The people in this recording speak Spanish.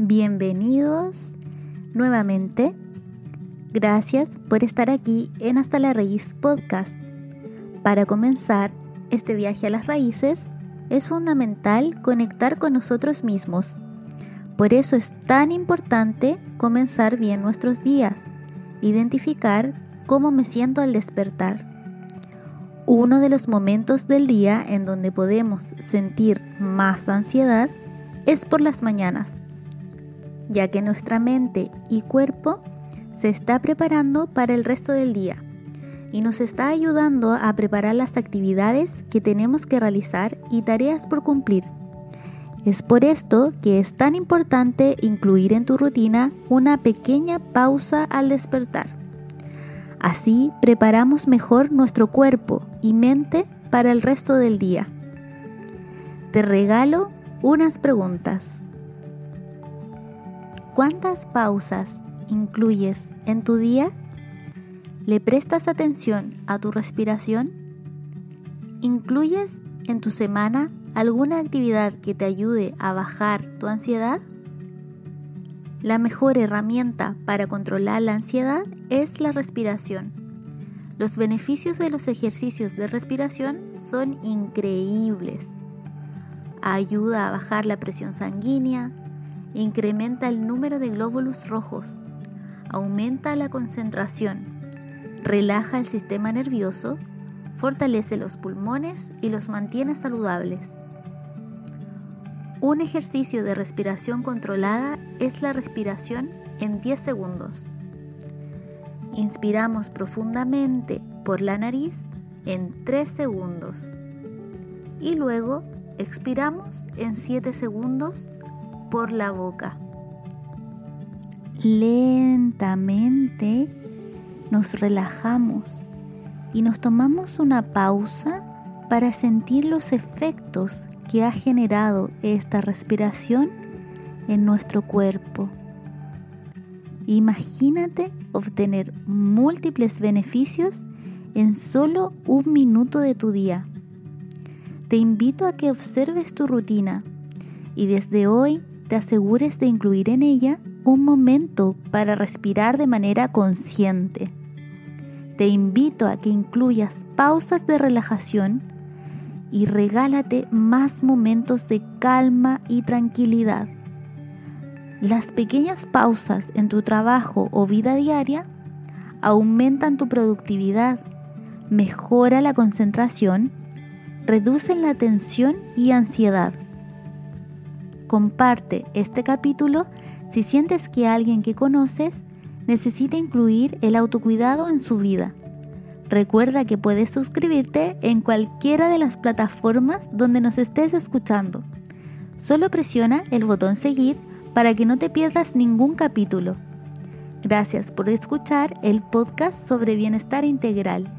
Bienvenidos nuevamente. Gracias por estar aquí en Hasta la Raíz Podcast. Para comenzar este viaje a las raíces, es fundamental conectar con nosotros mismos. Por eso es tan importante comenzar bien nuestros días, identificar cómo me siento al despertar. Uno de los momentos del día en donde podemos sentir más ansiedad es por las mañanas ya que nuestra mente y cuerpo se está preparando para el resto del día y nos está ayudando a preparar las actividades que tenemos que realizar y tareas por cumplir. Es por esto que es tan importante incluir en tu rutina una pequeña pausa al despertar. Así preparamos mejor nuestro cuerpo y mente para el resto del día. Te regalo unas preguntas. ¿Cuántas pausas incluyes en tu día? ¿Le prestas atención a tu respiración? ¿Incluyes en tu semana alguna actividad que te ayude a bajar tu ansiedad? La mejor herramienta para controlar la ansiedad es la respiración. Los beneficios de los ejercicios de respiración son increíbles. Ayuda a bajar la presión sanguínea, incrementa el número de glóbulos rojos, aumenta la concentración, relaja el sistema nervioso, fortalece los pulmones y los mantiene saludables. Un ejercicio de respiración controlada es la respiración en 10 segundos. Inspiramos profundamente por la nariz en 3 segundos y luego expiramos en 7 segundos por la boca. Lentamente nos relajamos y nos tomamos una pausa para sentir los efectos que ha generado esta respiración en nuestro cuerpo. Imagínate obtener múltiples beneficios en solo un minuto de tu día. Te invito a que observes tu rutina y desde hoy te asegures de incluir en ella un momento para respirar de manera consciente. Te invito a que incluyas pausas de relajación y regálate más momentos de calma y tranquilidad. Las pequeñas pausas en tu trabajo o vida diaria aumentan tu productividad, mejora la concentración, reducen la tensión y ansiedad Comparte este capítulo si sientes que alguien que conoces necesita incluir el autocuidado en su vida. Recuerda que puedes suscribirte en cualquiera de las plataformas donde nos estés escuchando. Solo presiona el botón seguir para que no te pierdas ningún capítulo. Gracias por escuchar el podcast sobre bienestar integral.